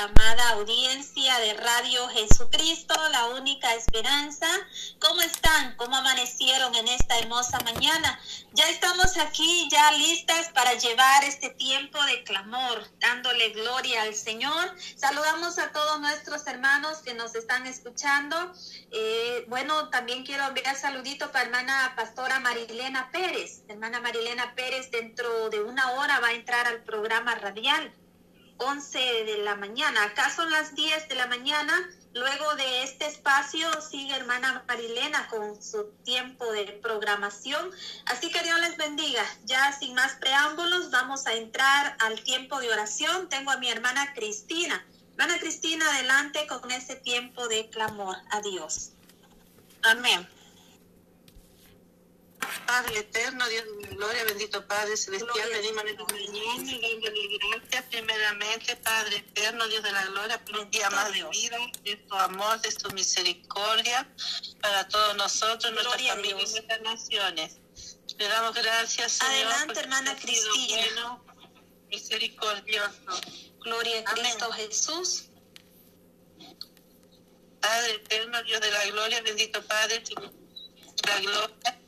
amada audiencia de Radio Jesucristo, la única esperanza. ¿Cómo están? ¿Cómo amanecieron en esta hermosa mañana? Ya estamos aquí, ya listas para llevar este tiempo de clamor, dándole gloria al Señor. Saludamos a todos nuestros hermanos que nos están escuchando. Eh, bueno, también quiero enviar saludito para hermana pastora Marilena Pérez. Hermana Marilena Pérez, dentro de una hora va a entrar al programa radial. 11 de la mañana. Acá son las 10 de la mañana. Luego de este espacio sigue hermana Marilena con su tiempo de programación. Así que Dios les bendiga. Ya sin más preámbulos, vamos a entrar al tiempo de oración. Tengo a mi hermana Cristina. Hermana Cristina, adelante con ese tiempo de clamor a Dios. Amén. Padre eterno, Dios de gloria, bendito Padre celestial, venimos en esta mañana y gracias primeramente, Padre eterno, Dios de la gloria, por un día más de vida, de tu amor, de tu misericordia para todos nosotros, nuestras familias y nuestras naciones. Le damos gracias, Señor. Adelante, hermana Cristina. Bueno, misericordioso. Gloria a Cristo Jesús. Padre eterno, Dios de la gloria, bendito Padre, la gloria.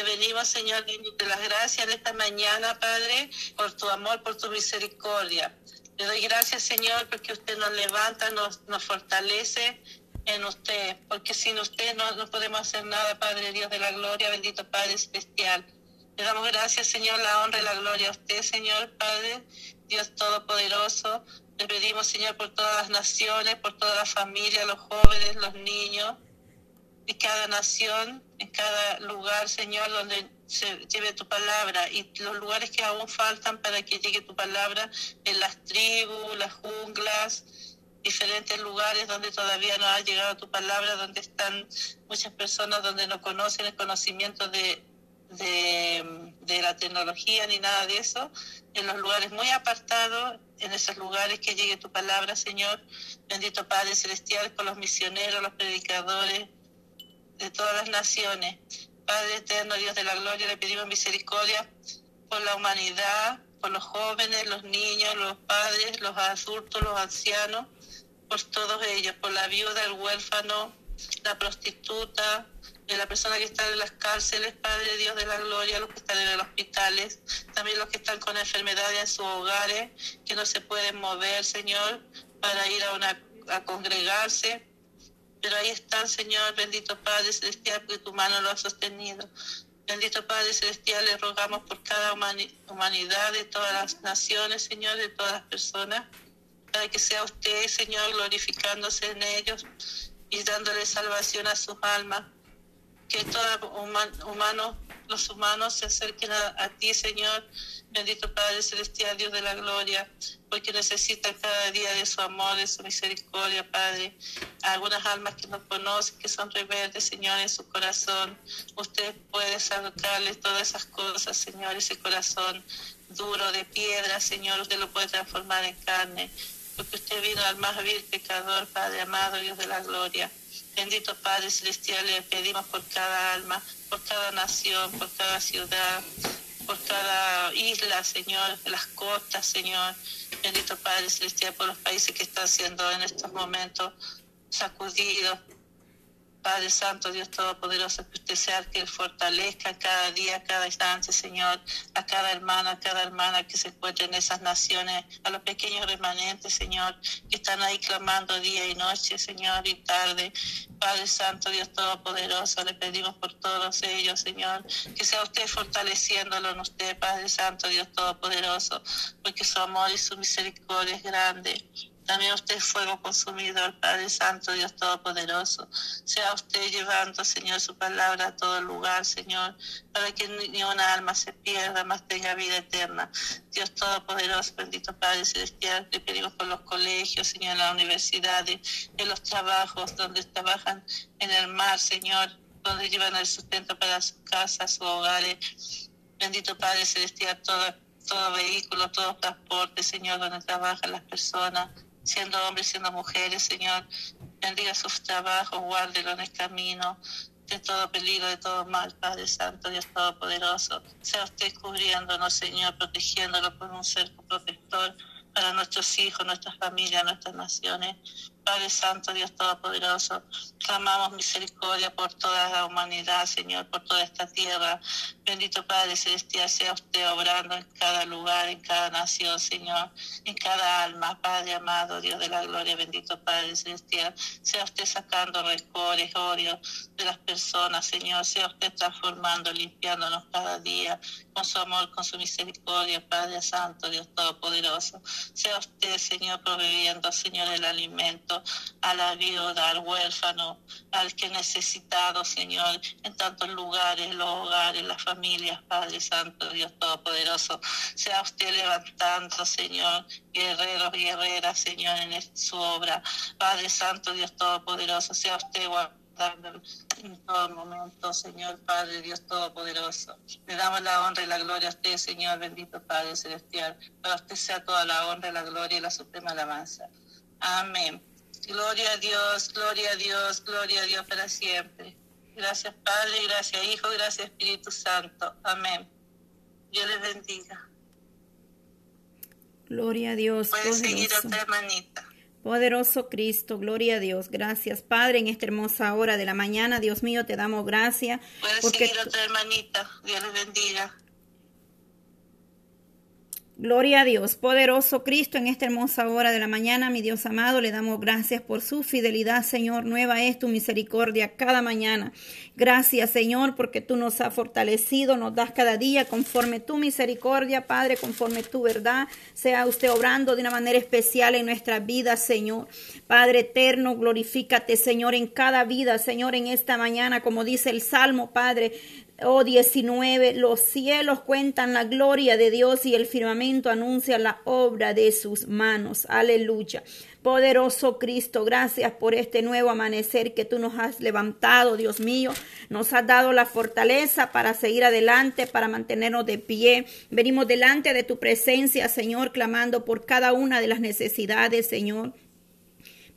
Te venimos, Señor, de las gracias en esta mañana, Padre, por tu amor, por tu misericordia. Le doy gracias, Señor, porque usted nos levanta, nos, nos fortalece en usted, porque sin usted no, no podemos hacer nada, Padre Dios de la gloria, bendito Padre Celestial. Le damos gracias, Señor, la honra y la gloria a usted, Señor, Padre, Dios Todopoderoso. Le pedimos, Señor, por todas las naciones, por toda la familia, los jóvenes, los niños, en cada nación, en cada lugar, Señor, donde se lleve tu palabra y los lugares que aún faltan para que llegue tu palabra en las tribus, las junglas, diferentes lugares donde todavía no ha llegado tu palabra, donde están muchas personas donde no conocen el conocimiento de, de, de la tecnología ni nada de eso, en los lugares muy apartados, en esos lugares que llegue tu palabra, Señor. Bendito Padre Celestial, con los misioneros, los predicadores, de todas las naciones. Padre eterno, Dios de la gloria, le pedimos misericordia por la humanidad, por los jóvenes, los niños, los padres, los adultos, los ancianos, por todos ellos, por la viuda, el huérfano, la prostituta, de la persona que está en las cárceles, Padre Dios de la gloria, los que están en los hospitales, también los que están con enfermedades en sus hogares, que no se pueden mover, Señor, para ir a, una, a congregarse, pero ahí están, Señor, bendito Padre Celestial, porque tu mano lo ha sostenido. Bendito Padre Celestial, le rogamos por cada humanidad de todas las naciones, Señor, de todas las personas, para que sea usted, Señor, glorificándose en ellos y dándole salvación a sus almas. Que todos humanos, los humanos se acerquen a, a ti, Señor, Bendito Padre Celestial, Dios de la gloria, porque necesitan cada día de su amor, de su misericordia, Padre. Algunas almas que no conocen, que son rebeldes, Señor, en su corazón. Usted puede sacarles todas esas cosas, Señor, ese corazón duro de piedra, Señor, usted lo puede transformar en carne, porque usted vino al más vil pecador, Padre amado, Dios de la gloria. Bendito Padre Celestial, le pedimos por cada alma, por cada nación, por cada ciudad, por cada isla, Señor, las costas, Señor. Bendito Padre Celestial, por los países que están siendo en estos momentos sacudidos. Padre Santo, Dios Todopoderoso, que usted sea que fortalezca cada día, cada instante, Señor, a cada hermano, a cada hermana que se encuentre en esas naciones, a los pequeños remanentes, Señor, que están ahí clamando día y noche, Señor, y tarde. Padre Santo, Dios Todopoderoso, le pedimos por todos ellos, Señor, que sea usted fortaleciéndolo en usted, Padre Santo, Dios Todopoderoso, porque su amor y su misericordia es grande. También usted fuego consumidor, Padre Santo, Dios Todopoderoso. Sea usted llevando, Señor, su palabra a todo lugar, Señor, para que ni una alma se pierda, más tenga vida eterna. Dios Todopoderoso, bendito Padre Celestial, le pedimos por los colegios, Señor, las universidades, en los trabajos, donde trabajan en el mar, Señor, donde llevan el sustento para sus casas, sus hogares. Bendito Padre Celestial, todo, todo vehículo, todo transporte, Señor, donde trabajan las personas siendo hombres, siendo mujeres, Señor. Bendiga sus trabajos, guárdelo en el camino de todo peligro, de todo mal, Padre Santo, Dios Todopoderoso. Sea usted cubriéndonos, Señor, protegiéndolo por un cerco protector para nuestros hijos, nuestras familias, nuestras naciones. Padre Santo, Dios Todopoderoso, clamamos misericordia por toda la humanidad, Señor, por toda esta tierra. Bendito Padre Celestial, sea usted obrando en cada lugar, en cada nación, Señor, en cada alma, Padre amado, Dios de la gloria, bendito Padre Celestial. Sea usted sacando rencores, odios de las personas, Señor. Sea usted transformando, limpiándonos cada día con su amor, con su misericordia, Padre Santo, Dios Todopoderoso. Sea usted, Señor, proveyendo, Señor, el alimento a la viuda, al huérfano, al que necesitado, Señor, en tantos lugares, los hogares, las familias, Padre Santo, Dios Todopoderoso. Sea usted levantando, Señor, guerreros guerreras, Señor, en su obra. Padre Santo, Dios Todopoderoso, sea usted guardando en todo momento, Señor Padre Dios Todopoderoso. Le damos la honra y la gloria a usted, Señor bendito Padre Celestial. Para usted sea toda la honra, la gloria y la suprema alabanza. Amén. Gloria a Dios, gloria a Dios, gloria a Dios para siempre. Gracias Padre, gracias Hijo, gracias Espíritu Santo. Amén. Dios les bendiga. Gloria a Dios. Puede seguir otra hermanita. Poderoso Cristo, gloria a Dios. Gracias, Padre, en esta hermosa hora de la mañana. Dios mío, te damos gracias. Puede porque seguir otra hermanita. Dios les bendiga. Gloria a Dios, poderoso Cristo, en esta hermosa hora de la mañana, mi Dios amado, le damos gracias por su fidelidad, Señor. Nueva es tu misericordia cada mañana. Gracias, Señor, porque tú nos has fortalecido, nos das cada día conforme tu misericordia, Padre, conforme tu verdad. Sea usted obrando de una manera especial en nuestra vida, Señor. Padre eterno, glorifícate, Señor, en cada vida, Señor, en esta mañana, como dice el Salmo, Padre. Oh 19, los cielos cuentan la gloria de Dios y el firmamento anuncia la obra de sus manos. Aleluya. Poderoso Cristo, gracias por este nuevo amanecer que tú nos has levantado, Dios mío. Nos has dado la fortaleza para seguir adelante, para mantenernos de pie. Venimos delante de tu presencia, Señor, clamando por cada una de las necesidades, Señor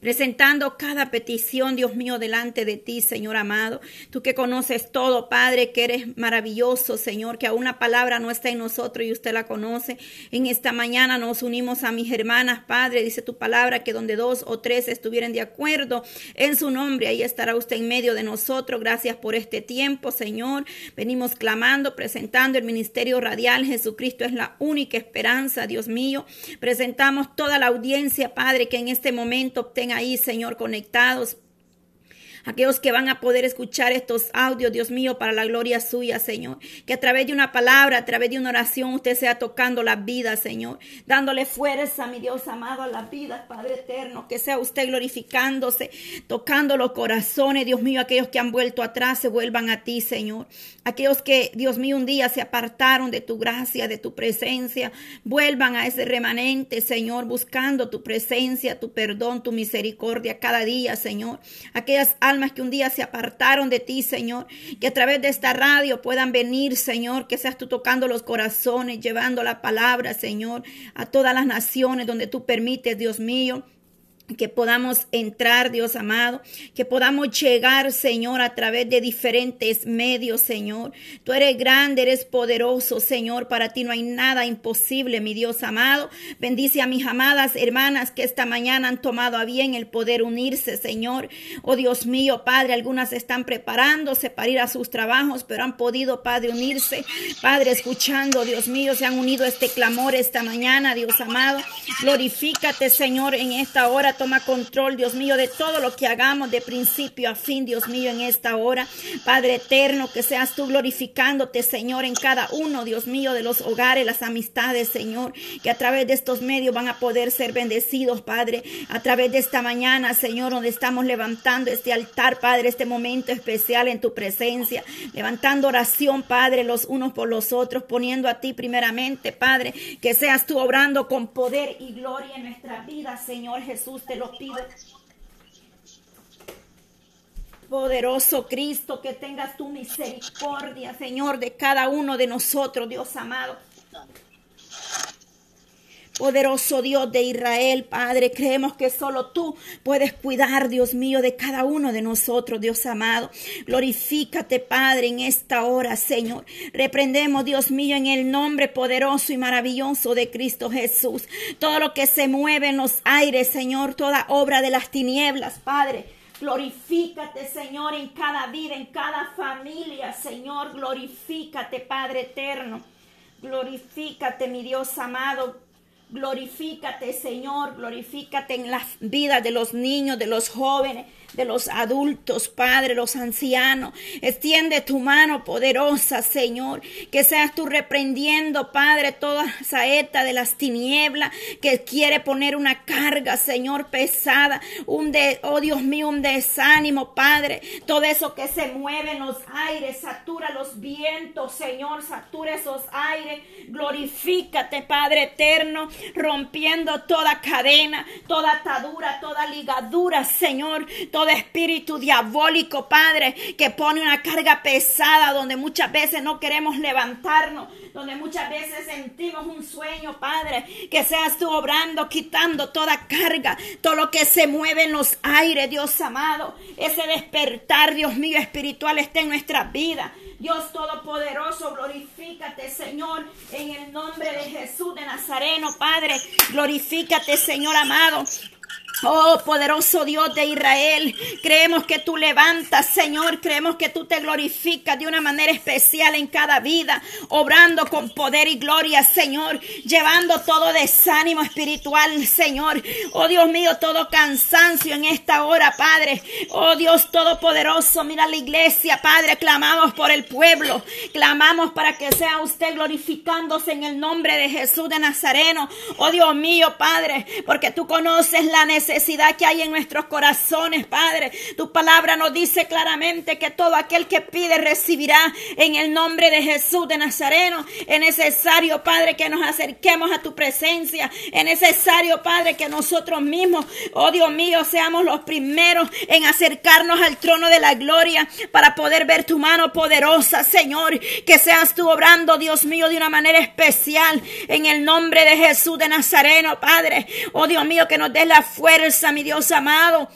presentando cada petición, Dios mío, delante de ti, Señor amado. Tú que conoces todo, Padre, que eres maravilloso, Señor, que aún una palabra no está en nosotros y usted la conoce. En esta mañana nos unimos a mis hermanas, Padre, dice tu palabra que donde dos o tres estuvieran de acuerdo en su nombre, ahí estará usted en medio de nosotros. Gracias por este tiempo, Señor. Venimos clamando, presentando el ministerio radial. Jesucristo es la única esperanza, Dios mío. Presentamos toda la audiencia, Padre, que en este momento obtenga ahí, Señor, conectados aquellos que van a poder escuchar estos audios, Dios mío, para la gloria suya, Señor. Que a través de una palabra, a través de una oración, usted sea tocando la vida, Señor. Dándole fuerza, mi Dios amado, a la vida, Padre eterno. Que sea usted glorificándose, tocando los corazones, Dios mío, aquellos que han vuelto atrás se vuelvan a ti, Señor. Aquellos que, Dios mío, un día se apartaron de tu gracia, de tu presencia, vuelvan a ese remanente, Señor, buscando tu presencia, tu perdón, tu misericordia cada día, Señor. Aquellas almas que un día se apartaron de ti, Señor, que a través de esta radio puedan venir, Señor, que seas tú tocando los corazones, llevando la palabra, Señor, a todas las naciones donde tú permites, Dios mío que podamos entrar, Dios amado, que podamos llegar, Señor, a través de diferentes medios, Señor. Tú eres grande, eres poderoso, Señor. Para ti no hay nada imposible, mi Dios amado. Bendice a mis amadas hermanas que esta mañana han tomado a bien el poder unirse, Señor. Oh Dios mío, Padre, algunas están preparándose para ir a sus trabajos, pero han podido, Padre, unirse. Padre, escuchando, Dios mío, se han unido a este clamor esta mañana, Dios amado. Glorifícate, Señor, en esta hora toma control, Dios mío, de todo lo que hagamos de principio a fin, Dios mío, en esta hora. Padre eterno, que seas tú glorificándote, Señor, en cada uno, Dios mío, de los hogares, las amistades, Señor, que a través de estos medios van a poder ser bendecidos, Padre, a través de esta mañana, Señor, donde estamos levantando este altar, Padre, este momento especial en tu presencia, levantando oración, Padre, los unos por los otros, poniendo a ti primeramente, Padre, que seas tú obrando con poder y gloria en nuestra vida, Señor Jesús te lo pido. Poderoso Cristo, que tengas tu misericordia, Señor, de cada uno de nosotros, Dios amado. Poderoso Dios de Israel, Padre, creemos que solo tú puedes cuidar, Dios mío, de cada uno de nosotros, Dios amado. Glorifícate, Padre, en esta hora, Señor. Reprendemos, Dios mío, en el nombre poderoso y maravilloso de Cristo Jesús. Todo lo que se mueve en los aires, Señor, toda obra de las tinieblas, Padre. Glorifícate, Señor, en cada vida, en cada familia, Señor. Glorifícate, Padre eterno. Glorifícate, mi Dios amado. Glorifícate, Señor, glorifícate en las vidas de los niños, de los jóvenes, de los adultos, Padre, los ancianos. Extiende tu mano poderosa, Señor, que seas tú reprendiendo, Padre, toda saeta de las tinieblas que quiere poner una carga, Señor, pesada, un de, oh Dios mío, un desánimo, Padre, todo eso que se mueve en los aires, satura los vientos, Señor, satura esos aires, glorifícate, Padre eterno, rompiendo toda cadena, toda atadura, toda ligadura, Señor, todo espíritu diabólico, Padre, que pone una carga pesada donde muchas veces no queremos levantarnos, donde muchas veces sentimos un sueño, Padre, que seas tú obrando, quitando toda carga, todo lo que se mueve en los aires, Dios amado, ese despertar, Dios mío, espiritual está en nuestra vida. Dios Todopoderoso, glorifícate, Señor, en el nombre de Jesús de Nazareno, Padre. Glorifícate, Señor amado. Oh, poderoso Dios de Israel, creemos que tú levantas, Señor, creemos que tú te glorificas de una manera especial en cada vida, obrando con poder y gloria, Señor, llevando todo desánimo espiritual, Señor. Oh, Dios mío, todo cansancio en esta hora, Padre. Oh, Dios Todopoderoso, mira la iglesia, Padre, clamamos por el pueblo, clamamos para que sea usted glorificándose en el nombre de Jesús de Nazareno. Oh, Dios mío, Padre, porque tú conoces la necesidad necesidad que hay en nuestros corazones, Padre. Tu palabra nos dice claramente que todo aquel que pide recibirá en el nombre de Jesús de Nazareno. Es necesario, Padre, que nos acerquemos a tu presencia. Es necesario, Padre, que nosotros mismos, oh Dios mío, seamos los primeros en acercarnos al trono de la gloria para poder ver tu mano poderosa, Señor. Que seas tú obrando, Dios mío, de una manera especial en el nombre de Jesús de Nazareno, Padre. Oh Dios mío, que nos des la fuerza mi Dios amado.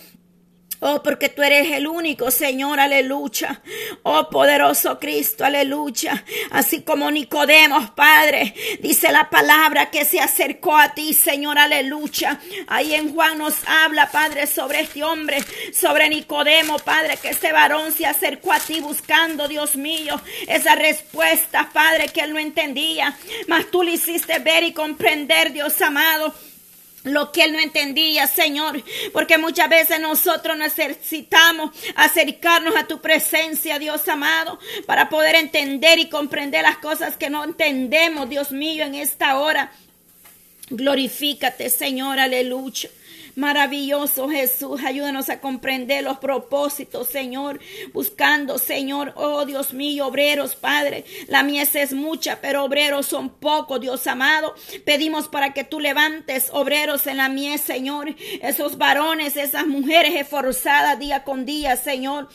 Oh, porque tú eres el único, Señor, aleluya. Oh, poderoso Cristo, aleluya. Así como Nicodemos, Padre, dice la palabra que se acercó a ti, Señor, aleluya. Ahí en Juan nos habla, Padre, sobre este hombre, sobre Nicodemo, Padre, que este varón se acercó a ti buscando, Dios mío, esa respuesta, Padre, que él no entendía. Mas tú le hiciste ver y comprender, Dios amado lo que él no entendía, Señor, porque muchas veces nosotros necesitamos acercarnos a tu presencia, Dios amado, para poder entender y comprender las cosas que no entendemos, Dios mío, en esta hora. Glorifícate, Señor, aleluya. Maravilloso Jesús, ayúdanos a comprender los propósitos, Señor, buscando, Señor, oh Dios mío, obreros, Padre. La mies es mucha, pero obreros son pocos, Dios amado. Pedimos para que tú levantes obreros en la mies, Señor, esos varones, esas mujeres esforzadas día con día, Señor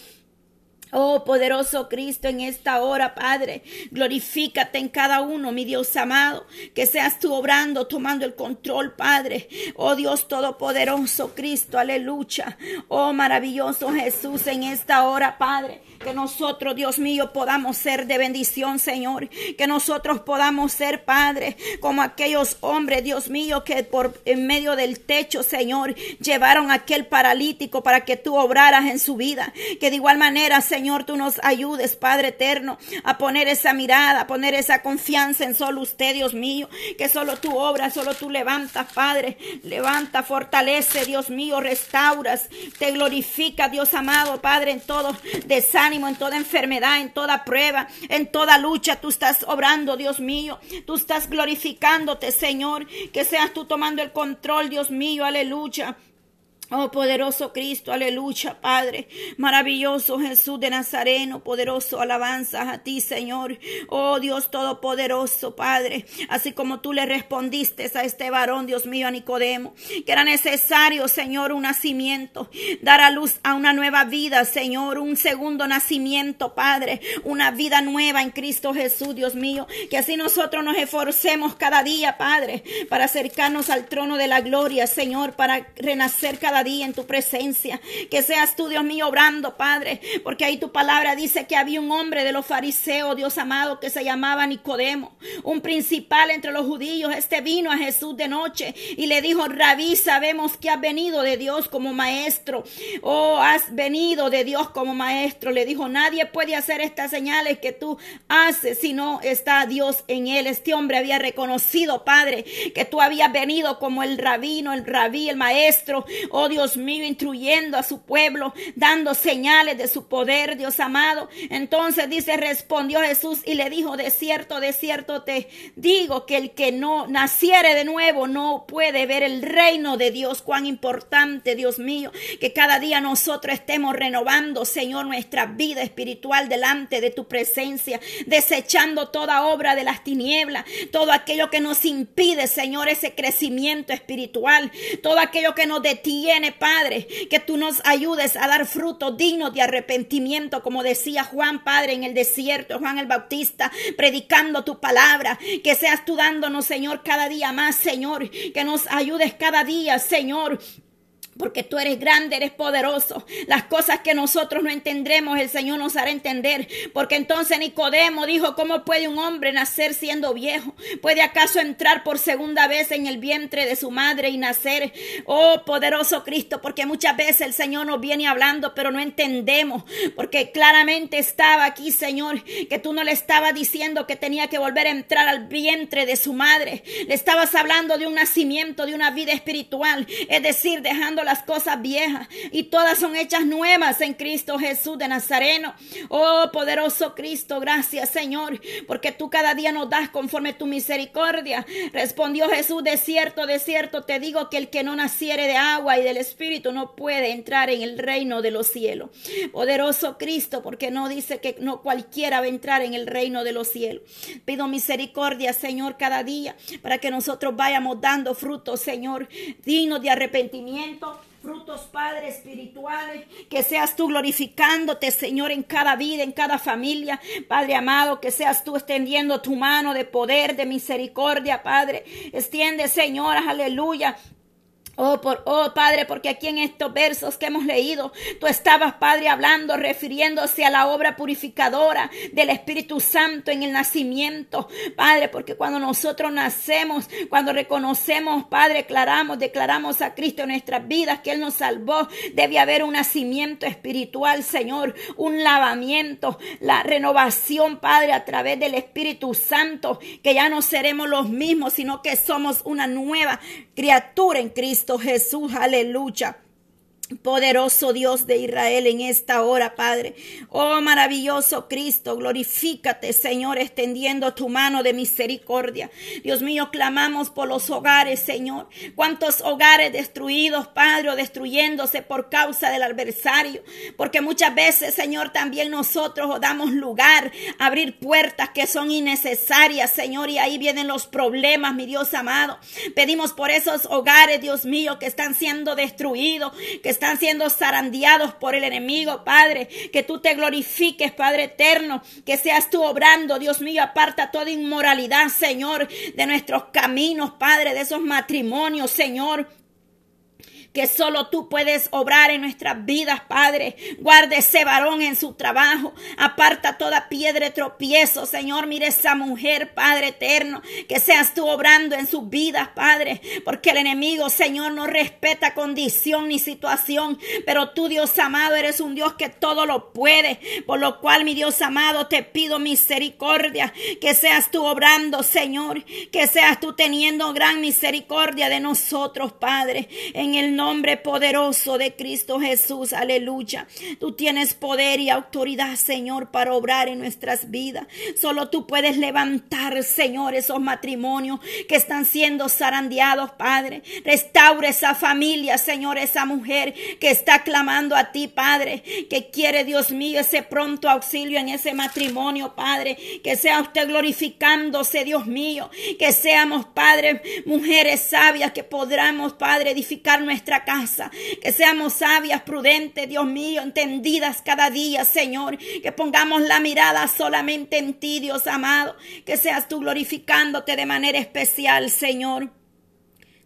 Oh poderoso Cristo, en esta hora, Padre, glorifícate en cada uno, mi Dios amado, que seas tú obrando, tomando el control, Padre. Oh Dios todopoderoso, Cristo, aleluya. Oh maravilloso Jesús, en esta hora, Padre. Que nosotros, Dios mío, podamos ser de bendición, Señor. Que nosotros podamos ser, Padre, como aquellos hombres, Dios mío, que por en medio del techo, Señor, llevaron a aquel paralítico para que tú obraras en su vida. Que de igual manera, Señor, tú nos ayudes, Padre eterno, a poner esa mirada, a poner esa confianza en solo usted, Dios mío. Que solo tú obras, solo tú levantas, Padre. Levanta, fortalece, Dios mío, restauras, te glorifica, Dios amado, Padre, en todo desánimo en toda enfermedad, en toda prueba, en toda lucha. Tú estás obrando, Dios mío. Tú estás glorificándote, Señor. Que seas tú tomando el control, Dios mío. Aleluya. Oh poderoso Cristo, aleluya, Padre. Maravilloso Jesús de Nazareno, poderoso alabanzas a ti, Señor. Oh Dios todopoderoso, Padre. Así como tú le respondiste a este varón, Dios mío, a Nicodemo, que era necesario, Señor, un nacimiento, dar a luz a una nueva vida, Señor, un segundo nacimiento, Padre, una vida nueva en Cristo Jesús, Dios mío. Que así nosotros nos esforcemos cada día, Padre, para acercarnos al trono de la gloria, Señor, para renacer cada en tu presencia. Que seas tú, Dios mío, obrando, Padre, porque ahí tu palabra dice que había un hombre de los fariseos, Dios amado, que se llamaba Nicodemo, un principal entre los judíos. Este vino a Jesús de noche y le dijo, Rabí, sabemos que has venido de Dios como maestro. Oh, has venido de Dios como maestro. Le dijo, nadie puede hacer estas señales que tú haces si no está Dios en él. Este hombre había reconocido, Padre, que tú habías venido como el rabino, el rabí, el maestro. Oh, Dios mío, instruyendo a su pueblo, dando señales de su poder, Dios amado. Entonces dice, respondió Jesús y le dijo, de cierto, de cierto te digo que el que no naciere de nuevo no puede ver el reino de Dios. Cuán importante, Dios mío, que cada día nosotros estemos renovando, Señor, nuestra vida espiritual delante de tu presencia, desechando toda obra de las tinieblas, todo aquello que nos impide, Señor, ese crecimiento espiritual, todo aquello que nos detiene Padre, que tú nos ayudes a dar fruto digno de arrepentimiento, como decía Juan, Padre, en el desierto, Juan el Bautista, predicando tu palabra, que seas tú dándonos, Señor, cada día más, Señor, que nos ayudes cada día, Señor, porque tú eres grande, eres poderoso. Las cosas que nosotros no entendremos, el Señor nos hará entender. Porque entonces Nicodemo dijo, ¿cómo puede un hombre nacer siendo viejo? ¿Puede acaso entrar por segunda vez en el vientre de su madre y nacer? Oh, poderoso Cristo, porque muchas veces el Señor nos viene hablando, pero no entendemos. Porque claramente estaba aquí, Señor, que tú no le estabas diciendo que tenía que volver a entrar al vientre de su madre. Le estabas hablando de un nacimiento, de una vida espiritual. Es decir, dejando las cosas viejas y todas son hechas nuevas en Cristo Jesús de Nazareno. Oh poderoso Cristo, gracias Señor, porque tú cada día nos das conforme tu misericordia. Respondió Jesús, de cierto, de cierto te digo que el que no naciere de agua y del Espíritu no puede entrar en el reino de los cielos. Poderoso Cristo, porque no dice que no cualquiera va a entrar en el reino de los cielos. Pido misericordia, Señor, cada día para que nosotros vayamos dando frutos, Señor, dignos de arrepentimiento frutos, Padre, espirituales, que seas tú glorificándote, Señor, en cada vida, en cada familia, Padre amado, que seas tú extendiendo tu mano de poder, de misericordia, Padre. Extiende, Señor, aleluya, Oh, por, oh, Padre, porque aquí en estos versos que hemos leído, tú estabas, Padre, hablando, refiriéndose a la obra purificadora del Espíritu Santo en el nacimiento. Padre, porque cuando nosotros nacemos, cuando reconocemos, Padre, declaramos, declaramos a Cristo en nuestras vidas que Él nos salvó, debe haber un nacimiento espiritual, Señor, un lavamiento, la renovación, Padre, a través del Espíritu Santo, que ya no seremos los mismos, sino que somos una nueva criatura en Cristo. Jesús, aleluya. Poderoso Dios de Israel en esta hora, Padre. Oh maravilloso Cristo, glorifícate, Señor, extendiendo tu mano de misericordia. Dios mío, clamamos por los hogares, Señor. Cuántos hogares destruidos, Padre, destruyéndose por causa del adversario. Porque muchas veces, Señor, también nosotros damos lugar a abrir puertas que son innecesarias, Señor, y ahí vienen los problemas, mi Dios amado. Pedimos por esos hogares, Dios mío, que están siendo destruidos, que están siendo zarandeados por el enemigo, Padre. Que tú te glorifiques, Padre eterno. Que seas tú obrando, Dios mío. Aparta toda inmoralidad, Señor, de nuestros caminos, Padre, de esos matrimonios, Señor que solo tú puedes obrar en nuestras vidas, Padre. Guarde ese varón en su trabajo. Aparta toda piedra de tropiezo, Señor. Mire esa mujer, Padre eterno. Que seas tú obrando en sus vidas, Padre. Porque el enemigo, Señor, no respeta condición ni situación. Pero tú, Dios amado, eres un Dios que todo lo puede. Por lo cual, mi Dios amado, te pido misericordia. Que seas tú obrando, Señor. Que seas tú teniendo gran misericordia de nosotros, Padre. En el nombre poderoso de Cristo Jesús, aleluya. Tú tienes poder y autoridad, Señor, para obrar en nuestras vidas. Solo tú puedes levantar, Señor, esos matrimonios que están siendo zarandeados, Padre. Restaura esa familia, Señor, esa mujer que está clamando a ti, Padre, que quiere, Dios mío, ese pronto auxilio en ese matrimonio, Padre. Que sea usted glorificándose, Dios mío. Que seamos, Padre, mujeres sabias que podamos, Padre, edificar nuestra casa. Que seamos sabias, prudentes, Dios mío, entendidas cada día, Señor. Que pongamos la mirada solamente en ti, Dios amado. Que seas tú glorificándote de manera especial, Señor.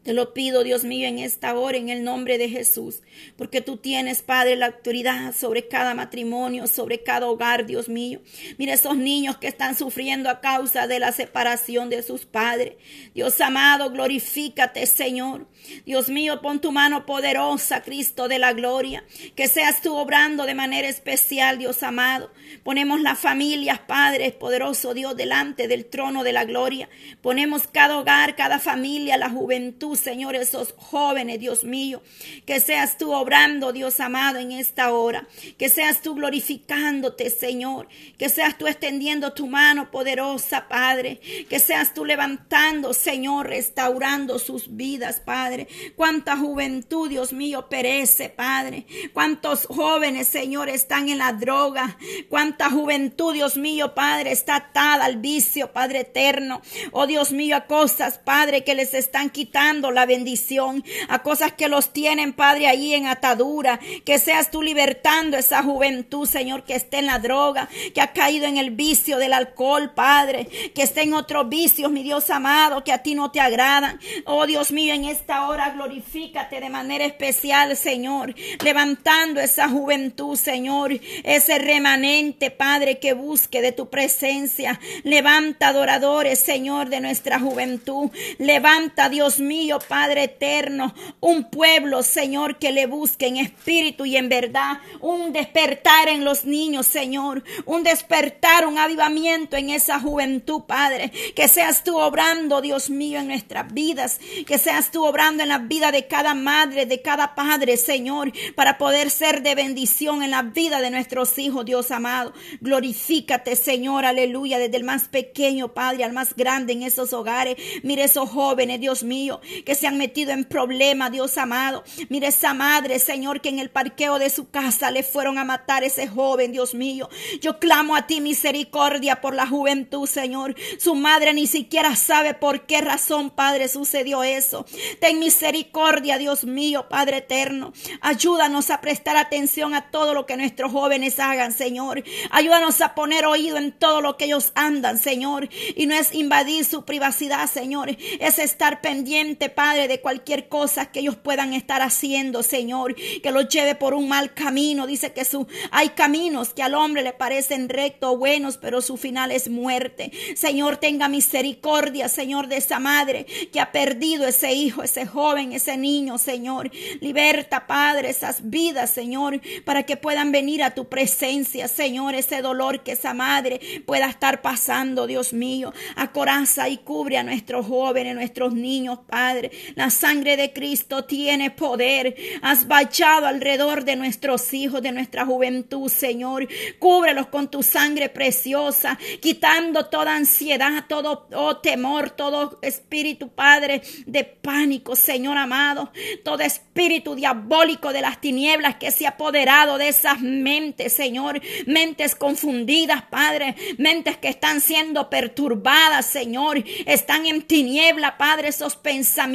Te lo pido, Dios mío, en esta hora, en el nombre de Jesús, porque tú tienes, Padre, la autoridad sobre cada matrimonio, sobre cada hogar, Dios mío. Mira esos niños que están sufriendo a causa de la separación de sus padres. Dios amado, glorifícate, Señor. Dios mío, pon tu mano poderosa, Cristo de la gloria, que seas tú obrando de manera especial, Dios amado. Ponemos las familias, Padre, poderoso Dios, delante del trono de la gloria. Ponemos cada hogar, cada familia, la juventud Señor, esos jóvenes, Dios mío. Que seas tú obrando, Dios amado, en esta hora. Que seas tú glorificándote, Señor. Que seas tú extendiendo tu mano poderosa, Padre. Que seas tú levantando, Señor, restaurando sus vidas, Padre. Cuánta juventud, Dios mío, perece, Padre. Cuántos jóvenes, Señor, están en la droga. Cuánta juventud, Dios mío, Padre, está atada al vicio, Padre eterno. Oh Dios mío, a cosas, Padre, que les están quitando la bendición a cosas que los tienen, Padre, ahí en atadura. Que seas tú libertando esa juventud, Señor, que esté en la droga, que ha caído en el vicio del alcohol, Padre, que esté en otros vicios, mi Dios amado, que a ti no te agradan. Oh Dios mío, en esta hora glorifícate de manera especial, Señor, levantando esa juventud, Señor, ese remanente, Padre, que busque de tu presencia. Levanta adoradores, Señor, de nuestra juventud. Levanta, Dios mío, Padre eterno, un pueblo, Señor, que le busque en espíritu y en verdad, un despertar en los niños, Señor, un despertar, un avivamiento en esa juventud, Padre, que seas tú obrando, Dios mío, en nuestras vidas, que seas tú obrando en la vida de cada madre, de cada padre, Señor, para poder ser de bendición en la vida de nuestros hijos, Dios amado. Glorifícate, Señor, aleluya, desde el más pequeño, Padre, al más grande en esos hogares. Mire esos jóvenes, Dios mío, que se han metido en problemas, Dios amado. Mire esa madre, Señor, que en el parqueo de su casa le fueron a matar a ese joven, Dios mío. Yo clamo a ti misericordia por la juventud, Señor. Su madre ni siquiera sabe por qué razón, Padre, sucedió eso. Ten misericordia, Dios mío, Padre eterno. Ayúdanos a prestar atención a todo lo que nuestros jóvenes hagan, Señor. Ayúdanos a poner oído en todo lo que ellos andan, Señor. Y no es invadir su privacidad, Señor. Es estar pendiente, Padre, de cualquier cosa que ellos puedan estar haciendo, Señor, que los lleve por un mal camino. Dice que su, hay caminos que al hombre le parecen rectos, buenos, pero su final es muerte. Señor, tenga misericordia, Señor, de esa madre que ha perdido ese hijo, ese joven, ese niño, Señor. Liberta, Padre, esas vidas, Señor, para que puedan venir a tu presencia, Señor, ese dolor que esa madre pueda estar pasando, Dios mío. Acoraza y cubre a nuestros jóvenes, nuestros niños, Padre. La sangre de Cristo tiene poder. Has bachado alrededor de nuestros hijos, de nuestra juventud, Señor. Cúbrelos con tu sangre preciosa, quitando toda ansiedad, todo oh, temor, todo espíritu, Padre, de pánico, Señor amado. Todo espíritu diabólico de las tinieblas que se ha apoderado de esas mentes, Señor. Mentes confundidas, Padre. Mentes que están siendo perturbadas, Señor. Están en tiniebla, Padre, esos pensamientos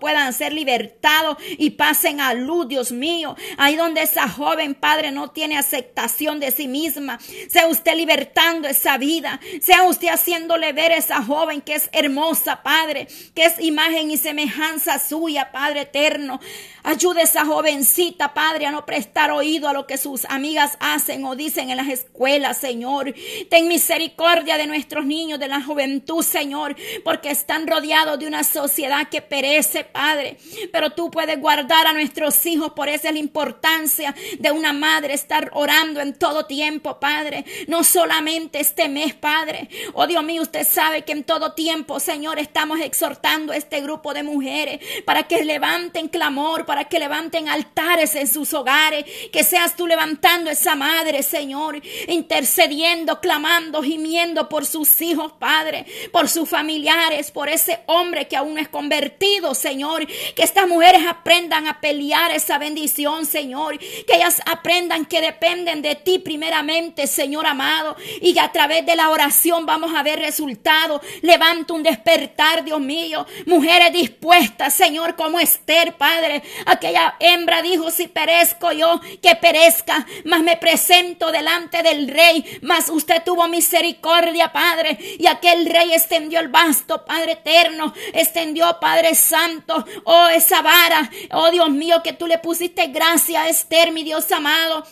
puedan ser libertados y pasen a luz, Dios mío. Ahí donde esa joven, Padre, no tiene aceptación de sí misma. Sea usted libertando esa vida. Sea usted haciéndole ver a esa joven que es hermosa, Padre, que es imagen y semejanza suya, Padre eterno. Ayude a esa jovencita, Padre, a no prestar oído a lo que sus amigas hacen o dicen en las escuelas, Señor. Ten misericordia de nuestros niños, de la juventud, Señor, porque están rodeados de una sociedad que perece, Padre. Pero tú puedes guardar a nuestros hijos. Por eso es la importancia de una madre estar orando en todo tiempo, Padre. No solamente este mes, Padre. Oh Dios mío, usted sabe que en todo tiempo, Señor, estamos exhortando a este grupo de mujeres para que levanten clamor, para que levanten altares en sus hogares. Que seas tú levantando esa madre, Señor, intercediendo, clamando, gimiendo por sus hijos, Padre, por sus familiares, por ese hombre que aún es convertido, Señor. Que estas mujeres aprendan a pelear esa bendición, Señor. Que ellas aprendan que dependen de ti primeramente, Señor amado. Y que a través de la oración vamos a ver resultados. Levanta un despertar, Dios mío. Mujeres dispuestas, Señor, como Esther, Padre. Aquella hembra dijo, si perezco yo, que perezca. Mas me presento delante del rey. Mas usted tuvo misericordia, Padre. Y aquel rey extendió el basto, Padre eterno. Extendió, Santo. Oh, esa vara. Oh, Dios mío, que tú le pusiste gracia a Esther, mi Dios amado.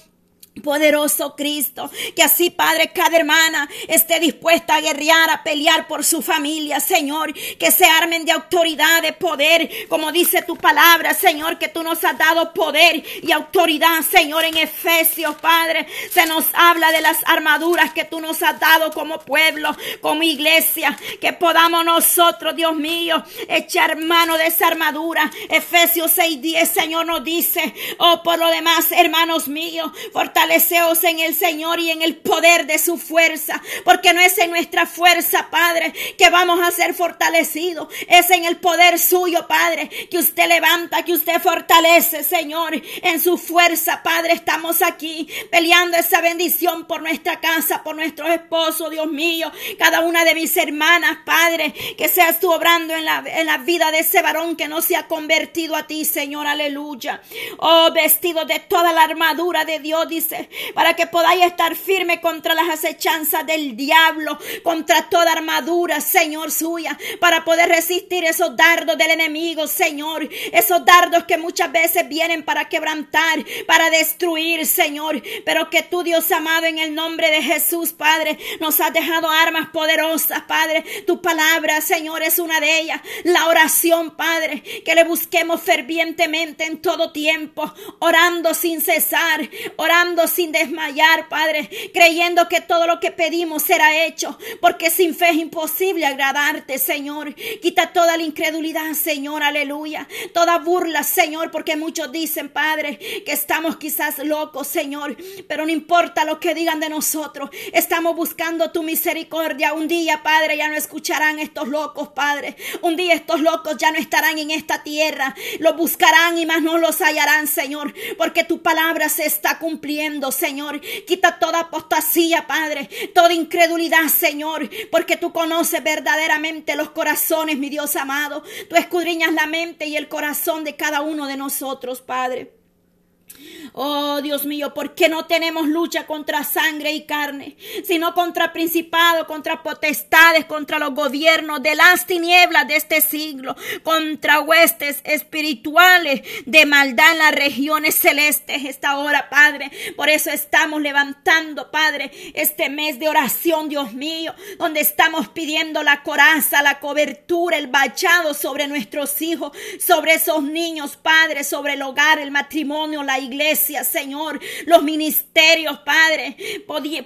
Poderoso Cristo, que así Padre, cada hermana esté dispuesta a guerrear, a pelear por su familia, Señor, que se armen de autoridad, de poder, como dice tu palabra, Señor, que tú nos has dado poder y autoridad, Señor, en Efesios, Padre, se nos habla de las armaduras que tú nos has dado como pueblo, como iglesia, que podamos nosotros, Dios mío, echar mano de esa armadura. Efesios 6:10, Señor, nos dice, oh, por lo demás, hermanos míos, fortalecidos fortaleceos en el Señor y en el poder de su fuerza, porque no es en nuestra fuerza, Padre, que vamos a ser fortalecidos, es en el poder suyo, Padre, que usted levanta, que usted fortalece, Señor, en su fuerza, Padre, estamos aquí peleando esa bendición por nuestra casa, por nuestros esposos, Dios mío, cada una de mis hermanas, Padre, que seas tú obrando en la, en la vida de ese varón que no se ha convertido a ti, Señor, aleluya. Oh, vestido de toda la armadura de Dios, dice para que podáis estar firme contra las acechanzas del diablo, contra toda armadura, Señor suya, para poder resistir esos dardos del enemigo, Señor, esos dardos que muchas veces vienen para quebrantar, para destruir, Señor, pero que tú, Dios amado, en el nombre de Jesús, Padre, nos has dejado armas poderosas, Padre, tu palabra, Señor, es una de ellas, la oración, Padre, que le busquemos fervientemente en todo tiempo, orando sin cesar, orando sin desmayar, Padre, creyendo que todo lo que pedimos será hecho, porque sin fe es imposible agradarte, Señor. Quita toda la incredulidad, Señor, aleluya. Toda burla, Señor, porque muchos dicen, Padre, que estamos quizás locos, Señor, pero no importa lo que digan de nosotros, estamos buscando tu misericordia. Un día, Padre, ya no escucharán estos locos, Padre. Un día estos locos ya no estarán en esta tierra, los buscarán y más no los hallarán, Señor, porque tu palabra se está cumpliendo. Señor. Quita toda apostasía, Padre, toda incredulidad, Señor, porque tú conoces verdaderamente los corazones, mi Dios amado. Tú escudriñas la mente y el corazón de cada uno de nosotros, Padre. Oh Dios mío, ¿por qué no tenemos lucha contra sangre y carne, sino contra principados, contra potestades, contra los gobiernos de las tinieblas de este siglo, contra huestes espirituales de maldad en las regiones celestes esta hora, Padre? Por eso estamos levantando, Padre, este mes de oración, Dios mío, donde estamos pidiendo la coraza, la cobertura, el bachado sobre nuestros hijos, sobre esos niños, Padre, sobre el hogar, el matrimonio, la iglesia, Señor, los ministerios, Padre,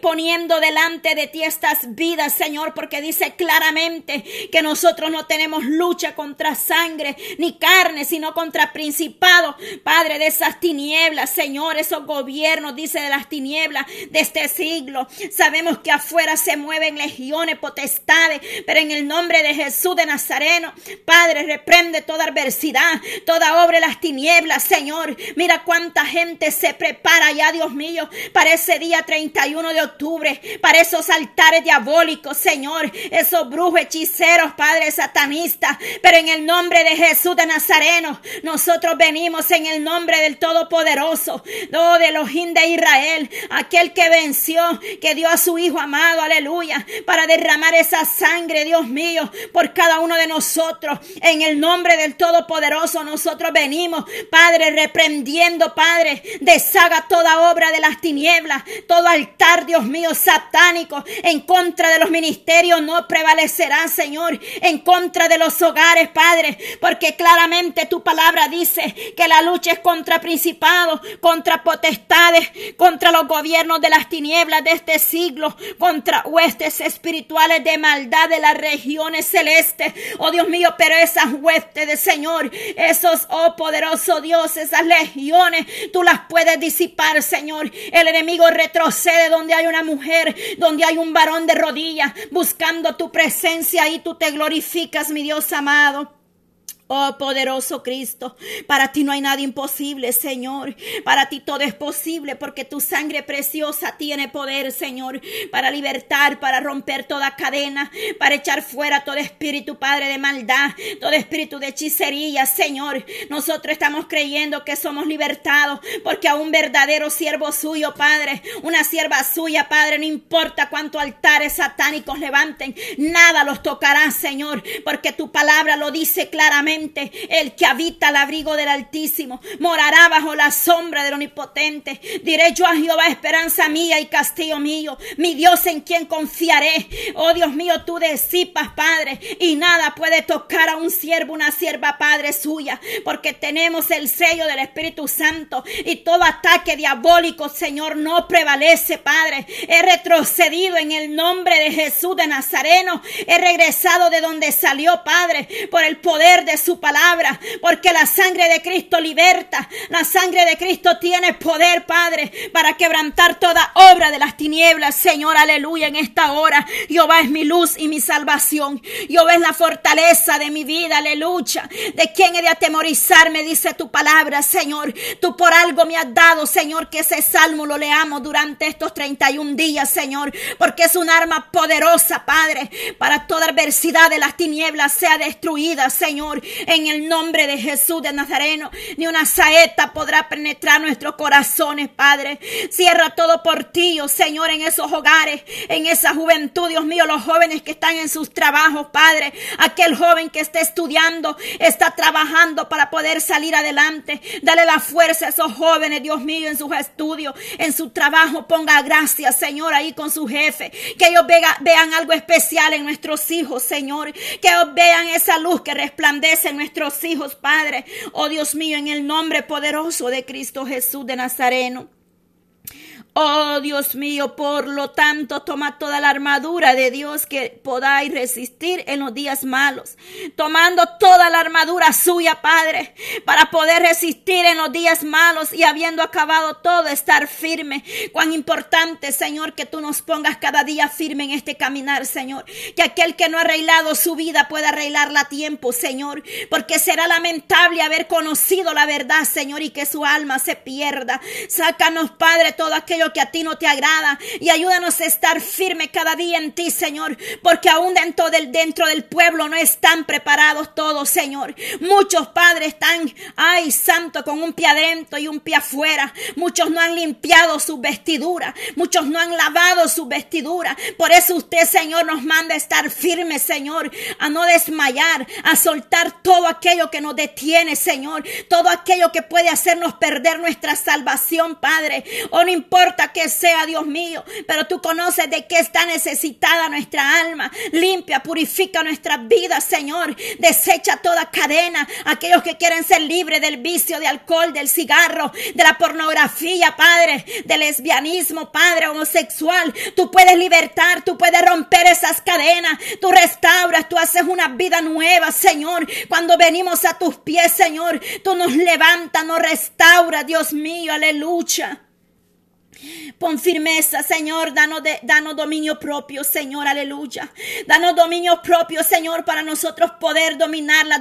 poniendo delante de ti estas vidas, Señor, porque dice claramente que nosotros no tenemos lucha contra sangre ni carne, sino contra principados, Padre, de esas tinieblas, Señor, esos gobiernos, dice de las tinieblas de este siglo. Sabemos que afuera se mueven legiones, potestades, pero en el nombre de Jesús de Nazareno, Padre, reprende toda adversidad, toda obra de las tinieblas, Señor. Mira cuánta gente se prepara ya, Dios mío, para ese día 31 de octubre, para esos altares diabólicos, Señor, esos brujos, hechiceros, Padre satanista. Pero en el nombre de Jesús de Nazareno, nosotros venimos en el nombre del Todopoderoso, oh, de Elohim de Israel, aquel que venció, que dio a su Hijo amado, aleluya, para derramar esa sangre, Dios mío, por cada uno de nosotros. En el nombre del Todopoderoso, nosotros venimos, Padre, reprendiendo, Padre, Deshaga toda obra de las tinieblas, todo altar, Dios mío, satánico, en contra de los ministerios no prevalecerá, Señor, en contra de los hogares, Padre, porque claramente tu palabra dice que la lucha es contra principados, contra potestades, contra los gobiernos de las tinieblas de este siglo, contra huestes espirituales de maldad de las regiones celestes. Oh Dios mío, pero esas huestes de Señor, esos, oh poderoso Dios, esas legiones, tú las puedes disipar, Señor. El enemigo retrocede donde hay una mujer, donde hay un varón de rodillas, buscando tu presencia y tú te glorificas, mi Dios amado. Oh poderoso Cristo, para ti no hay nada imposible, Señor. Para ti todo es posible porque tu sangre preciosa tiene poder, Señor, para libertar, para romper toda cadena, para echar fuera todo espíritu, Padre, de maldad, todo espíritu de hechicería, Señor. Nosotros estamos creyendo que somos libertados porque a un verdadero siervo suyo, Padre, una sierva suya, Padre, no importa cuántos altares satánicos levanten, nada los tocará, Señor, porque tu palabra lo dice claramente el que habita al abrigo del Altísimo morará bajo la sombra del Omnipotente. Diré yo a Jehová, esperanza mía y castillo mío, mi Dios en quien confiaré. Oh Dios mío, tú disipas, Padre, y nada puede tocar a un siervo, una sierva, Padre suya, porque tenemos el sello del Espíritu Santo y todo ataque diabólico, Señor, no prevalece, Padre. He retrocedido en el nombre de Jesús de Nazareno. He regresado de donde salió, Padre, por el poder de su palabra, porque la sangre de Cristo liberta, la sangre de Cristo tiene poder, Padre, para quebrantar toda obra de las tinieblas, Señor, aleluya, en esta hora. Jehová es mi luz y mi salvación. Jehová es la fortaleza de mi vida, aleluya. ¿De quién he de atemorizarme? Dice tu palabra, Señor. Tú por algo me has dado, Señor, que ese salmo lo leamos durante estos 31 días, Señor, porque es un arma poderosa, Padre, para toda adversidad de las tinieblas sea destruida, Señor en el nombre de Jesús de Nazareno. Ni una saeta podrá penetrar nuestros corazones, Padre. Cierra todo por ti, oh Señor, en esos hogares, en esa juventud, Dios mío, los jóvenes que están en sus trabajos, Padre. Aquel joven que está estudiando, está trabajando para poder salir adelante. Dale la fuerza a esos jóvenes, Dios mío, en sus estudios, en su trabajo. Ponga gracias, Señor, ahí con su jefe. Que ellos vean algo especial en nuestros hijos, Señor. Que ellos vean esa luz que resplandece nuestros hijos, Padre. Oh Dios mío, en el nombre poderoso de Cristo Jesús de Nazareno. Oh Dios mío, por lo tanto, toma toda la armadura de Dios que podáis resistir en los días malos, tomando toda la armadura suya, Padre, para poder resistir en los días malos y habiendo acabado todo, estar firme. Cuán importante, Señor, que tú nos pongas cada día firme en este caminar, Señor. Que aquel que no ha arreglado su vida pueda arreglarla a tiempo, Señor, porque será lamentable haber conocido la verdad, Señor, y que su alma se pierda. Sácanos, Padre, todo aquello que a ti no te agrada y ayúdanos a estar firme cada día en ti, Señor, porque aún dentro del, dentro del pueblo no están preparados todos, Señor. Muchos padres están, ay, santo, con un pie adentro y un pie afuera. Muchos no han limpiado su vestidura, muchos no han lavado su vestidura. Por eso usted, Señor, nos manda a estar firmes, Señor, a no desmayar, a soltar todo aquello que nos detiene, Señor, todo aquello que puede hacernos perder nuestra salvación, Padre. O no importa que sea, Dios mío, pero tú conoces de qué está necesitada nuestra alma. Limpia, purifica nuestras vidas, Señor. Desecha toda cadena. Aquellos que quieren ser libres del vicio, de alcohol, del cigarro, de la pornografía, Padre, del lesbianismo, Padre, homosexual. Tú puedes libertar, tú puedes romper esas cadenas. Tú restauras, tú haces una vida nueva, Señor. Cuando venimos a tus pies, Señor, tú nos levantas, nos restaura, Dios mío, aleluya. Pon firmeza, Señor. Danos, de, danos dominio propio, Señor. Aleluya. Danos dominio propio, Señor, para nosotros poder dominar, las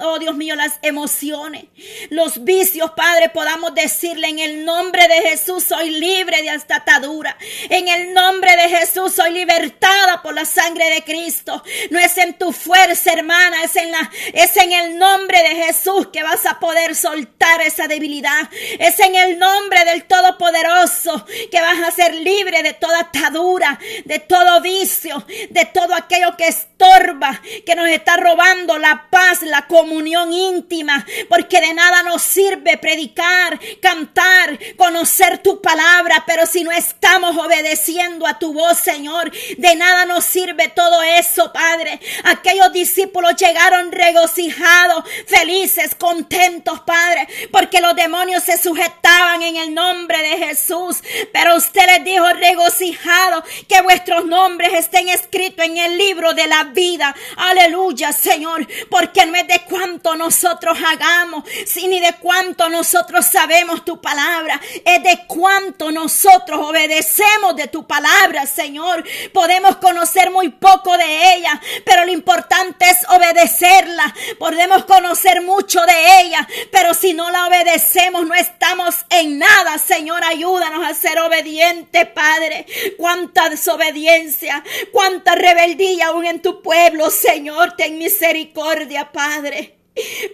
oh Dios mío, las emociones. Los vicios, Padre, podamos decirle en el nombre de Jesús soy libre de esta atadura. En el nombre de Jesús soy libertada por la sangre de Cristo. No es en tu fuerza, hermana, es en, la, es en el nombre de Jesús que vas a poder soltar esa debilidad. Es en el nombre del Todopoderoso que vas a ser libre de toda atadura, de todo vicio, de todo aquello que estorba, que nos está robando la paz, la comunión íntima, porque de nada nos sirve predicar, cantar, conocer tu palabra, pero si no estamos obedeciendo a tu voz, Señor, de nada nos sirve todo eso, Padre. Aquellos discípulos llegaron regocijados, felices, contentos, Padre, porque los demonios se sujetaban en el nombre de Jesús. Pero usted les dijo regocijado que vuestros nombres estén escritos en el libro de la vida. Aleluya, Señor, porque no es de cuánto nosotros hagamos, ni de cuánto nosotros sabemos tu palabra, es de cuánto nosotros obedecemos de tu palabra, Señor. Podemos conocer muy poco de ella, pero lo importante es obedecerla. Podemos conocer mucho de ella, pero si no la obedecemos, no estamos en nada, Señor. Ayúdanos a ser obedientes, Padre. Cuánta desobediencia, cuánta rebeldía aún en tu pueblo, Señor. Ten misericordia, Padre.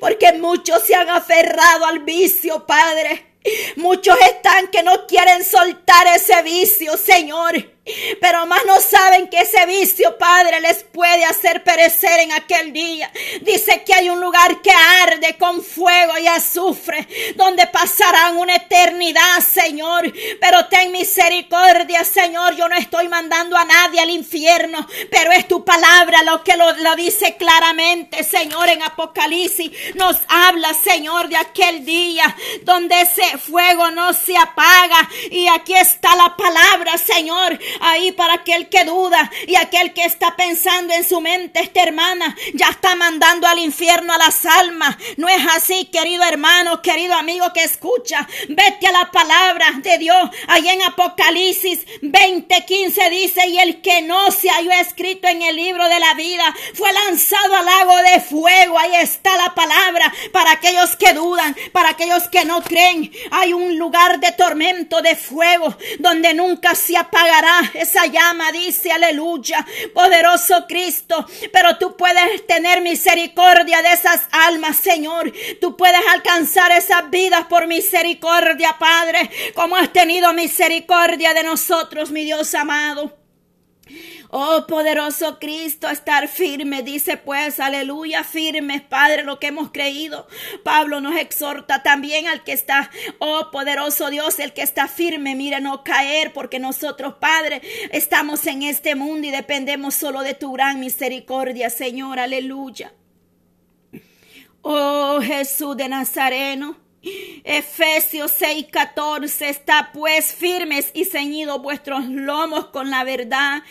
Porque muchos se han aferrado al vicio, Padre. Muchos están que no quieren soltar ese vicio, Señor pero más no saben que ese vicio, Padre, les puede hacer perecer en aquel día. Dice que hay un lugar que arde con fuego y azufre, donde pasarán una eternidad, Señor. Pero ten misericordia, Señor. Yo no estoy mandando a nadie al infierno, pero es tu palabra lo que lo, lo dice claramente, Señor, en Apocalipsis. Nos habla, Señor, de aquel día donde ese fuego no se apaga. Y aquí está la palabra, Señor ahí para aquel que duda y aquel que está pensando en su mente, esta hermana ya está mandando al infierno a las almas. No es así, querido hermano, querido amigo que escucha. Vete a la palabra de Dios. Ahí en Apocalipsis 20:15 dice, y el que no se halló escrito en el libro de la vida fue lanzado al lago de fuego. Ahí está la palabra para aquellos que dudan, para aquellos que no creen. Hay un lugar de tormento, de fuego, donde nunca se apagará esa llama, dice, aleluya, poderoso Cristo. Pero tú puedes tener misericordia de esas almas, Señor. Tú puedes alcanzar esas vidas por misericordia, Padre, como has tenido misericordia de nosotros, mi Dios amado. Oh poderoso Cristo, estar firme, dice pues, aleluya, firmes, Padre, lo que hemos creído. Pablo nos exhorta también al que está, oh poderoso Dios, el que está firme, mira, no caer, porque nosotros, Padre, estamos en este mundo y dependemos solo de tu gran misericordia, Señor, aleluya. Oh Jesús de Nazareno. Efesios 6:14 está pues firmes y ceñidos vuestros lomos con la verdad.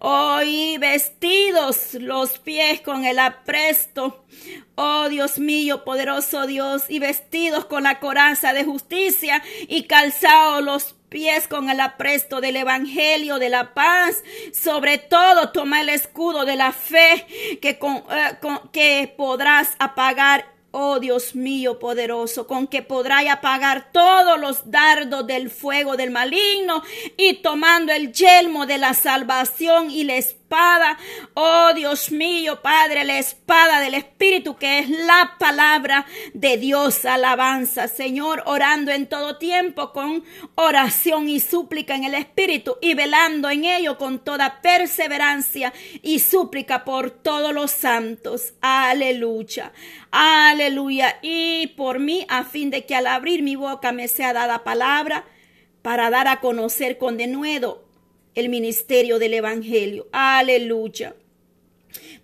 Hoy vestidos los pies con el apresto. Oh Dios mío, poderoso Dios, y vestidos con la coraza de justicia y calzados los pies con el apresto del Evangelio de la paz. Sobre todo, toma el escudo de la fe que, con, eh, que podrás apagar Oh Dios mío poderoso, con que podrá apagar todos los dardos del fuego del maligno y tomando el yelmo de la salvación y espada, oh Dios mío, Padre, la espada del Espíritu que es la palabra de Dios, alabanza, Señor, orando en todo tiempo con oración y súplica en el Espíritu y velando en ello con toda perseverancia y súplica por todos los santos. Aleluya, aleluya. Y por mí, a fin de que al abrir mi boca me sea dada palabra para dar a conocer con denuedo el ministerio del Evangelio. Aleluya.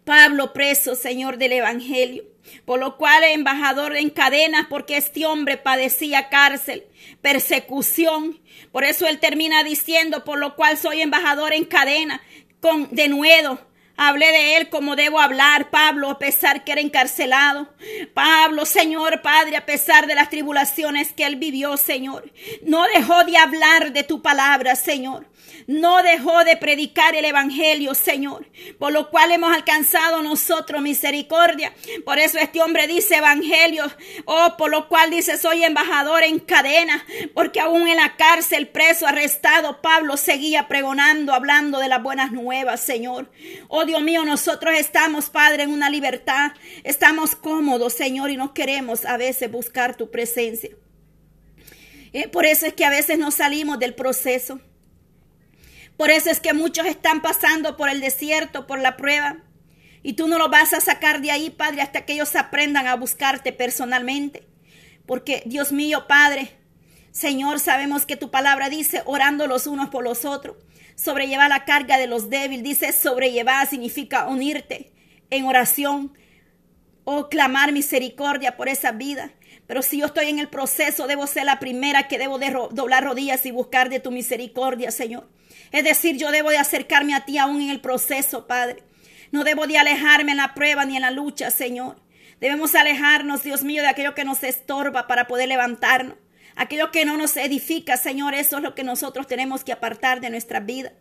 Pablo preso, Señor del Evangelio, por lo cual embajador en cadenas, porque este hombre padecía cárcel, persecución. Por eso él termina diciendo, por lo cual soy embajador en cadena, con denuedo Hablé de él como debo hablar, Pablo, a pesar que era encarcelado. Pablo, Señor Padre, a pesar de las tribulaciones que él vivió, Señor. No dejó de hablar de tu palabra, Señor. No dejó de predicar el Evangelio, Señor. Por lo cual hemos alcanzado nosotros misericordia. Por eso este hombre dice Evangelio. Oh, por lo cual dice, soy embajador en cadena. Porque aún en la cárcel, preso, arrestado, Pablo seguía pregonando, hablando de las buenas nuevas, Señor. Oh, Dios mío, nosotros estamos, Padre, en una libertad. Estamos cómodos, Señor, y no queremos a veces buscar tu presencia. Eh, por eso es que a veces no salimos del proceso. Por eso es que muchos están pasando por el desierto, por la prueba. Y tú no los vas a sacar de ahí, Padre, hasta que ellos aprendan a buscarte personalmente. Porque, Dios mío, Padre, Señor, sabemos que tu palabra dice orando los unos por los otros. Sobrellevar la carga de los débiles. Dice sobrellevar significa unirte en oración o clamar misericordia por esa vida. Pero si yo estoy en el proceso, debo ser la primera que debo de doblar rodillas y buscar de tu misericordia, Señor. Es decir, yo debo de acercarme a ti aún en el proceso, Padre. No debo de alejarme en la prueba ni en la lucha, Señor. Debemos alejarnos, Dios mío, de aquello que nos estorba para poder levantarnos. Aquello que no nos edifica, Señor, eso es lo que nosotros tenemos que apartar de nuestra vida.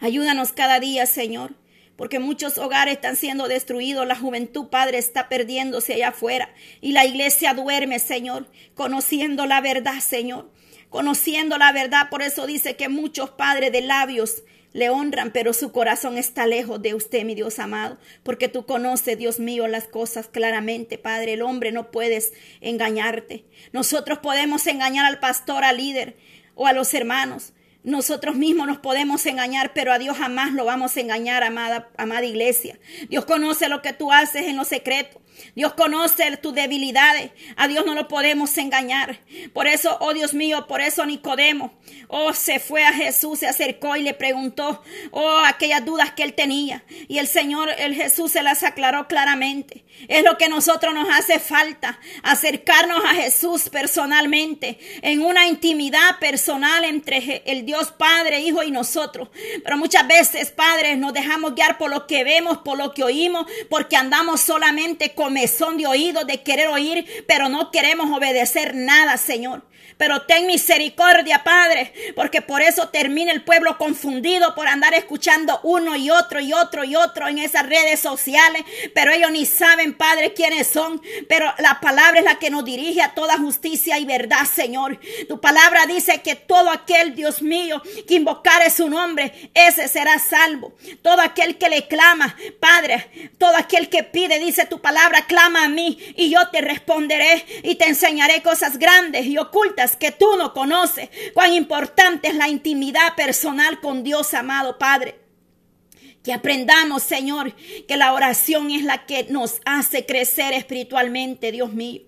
Ayúdanos cada día, Señor porque muchos hogares están siendo destruidos, la juventud, Padre, está perdiéndose allá afuera y la iglesia duerme, Señor, conociendo la verdad, Señor, conociendo la verdad. Por eso dice que muchos padres de labios le honran, pero su corazón está lejos de usted, mi Dios amado, porque tú conoces, Dios mío, las cosas claramente, Padre. El hombre no puedes engañarte. Nosotros podemos engañar al pastor, al líder o a los hermanos, nosotros mismos nos podemos engañar, pero a Dios jamás lo vamos a engañar, amada, amada iglesia. Dios conoce lo que tú haces en lo secreto. Dios conoce tus debilidades. A Dios no lo podemos engañar. Por eso, oh Dios mío, por eso Nicodemo, oh, se fue a Jesús, se acercó y le preguntó, oh, aquellas dudas que él tenía. Y el Señor, el Jesús se las aclaró claramente. Es lo que nosotros nos hace falta, acercarnos a Jesús personalmente, en una intimidad personal entre el Dios Padre, Hijo y nosotros. Pero muchas veces, Padre, nos dejamos guiar por lo que vemos, por lo que oímos, porque andamos solamente con comezón de oído de querer oír, pero no queremos obedecer nada, Señor. Pero ten misericordia, Padre, porque por eso termina el pueblo confundido por andar escuchando uno y otro y otro y otro en esas redes sociales. Pero ellos ni saben, Padre, quiénes son. Pero la palabra es la que nos dirige a toda justicia y verdad, Señor. Tu palabra dice que todo aquel, Dios mío, que invocare su nombre, ese será salvo. Todo aquel que le clama, Padre, todo aquel que pide, dice tu palabra, clama a mí y yo te responderé y te enseñaré cosas grandes y ocultas que tú no conoces. Cuán importante es la intimidad personal con Dios, amado Padre. Que aprendamos, Señor, que la oración es la que nos hace crecer espiritualmente, Dios mío.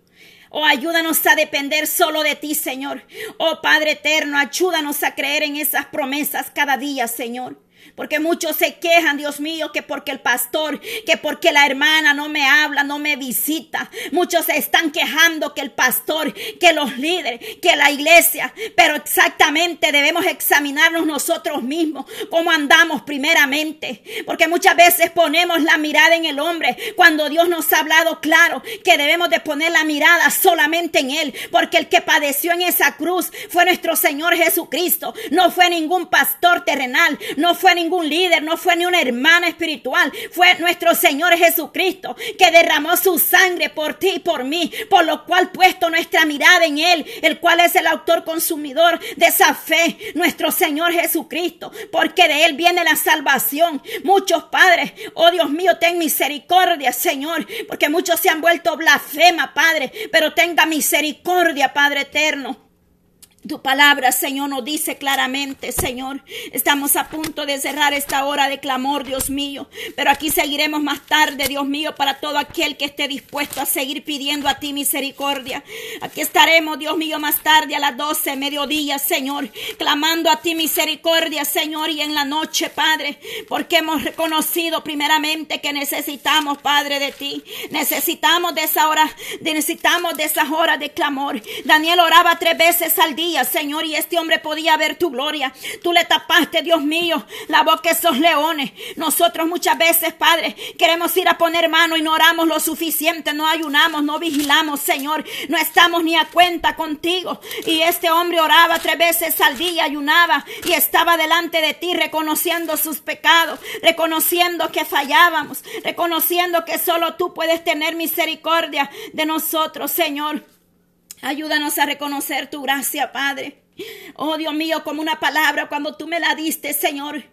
Oh, ayúdanos a depender solo de ti, Señor. Oh, Padre eterno, ayúdanos a creer en esas promesas cada día, Señor. Porque muchos se quejan, Dios mío, que porque el pastor, que porque la hermana no me habla, no me visita. Muchos se están quejando que el pastor, que los líderes, que la iglesia. Pero exactamente debemos examinarnos nosotros mismos, cómo andamos primeramente. Porque muchas veces ponemos la mirada en el hombre cuando Dios nos ha hablado claro que debemos de poner la mirada solamente en Él. Porque el que padeció en esa cruz fue nuestro Señor Jesucristo. No fue ningún pastor terrenal, no fue ningún líder, no fue ni una hermana espiritual, fue nuestro Señor Jesucristo que derramó su sangre por ti y por mí, por lo cual puesto nuestra mirada en Él, el cual es el autor consumidor de esa fe, nuestro Señor Jesucristo, porque de Él viene la salvación. Muchos padres, oh Dios mío, ten misericordia, Señor, porque muchos se han vuelto blasfema, Padre, pero tenga misericordia, Padre eterno. Tu palabra, Señor, nos dice claramente, Señor, estamos a punto de cerrar esta hora de clamor, Dios mío, pero aquí seguiremos más tarde, Dios mío, para todo aquel que esté dispuesto a seguir pidiendo a ti misericordia. Aquí estaremos, Dios mío, más tarde a las 12, mediodía, Señor, clamando a ti misericordia, Señor, y en la noche, Padre, porque hemos reconocido primeramente que necesitamos, Padre, de ti. Necesitamos de esa hora, necesitamos de esas horas de clamor. Daniel oraba tres veces al día Señor, y este hombre podía ver tu gloria. Tú le tapaste, Dios mío, la boca de esos leones. Nosotros muchas veces, Padre, queremos ir a poner mano y no oramos lo suficiente, no ayunamos, no vigilamos, Señor. No estamos ni a cuenta contigo. Y este hombre oraba tres veces al día, ayunaba y estaba delante de ti reconociendo sus pecados, reconociendo que fallábamos, reconociendo que solo tú puedes tener misericordia de nosotros, Señor. Ayúdanos a reconocer tu gracia, Padre. Oh Dios mío, como una palabra cuando tú me la diste, Señor.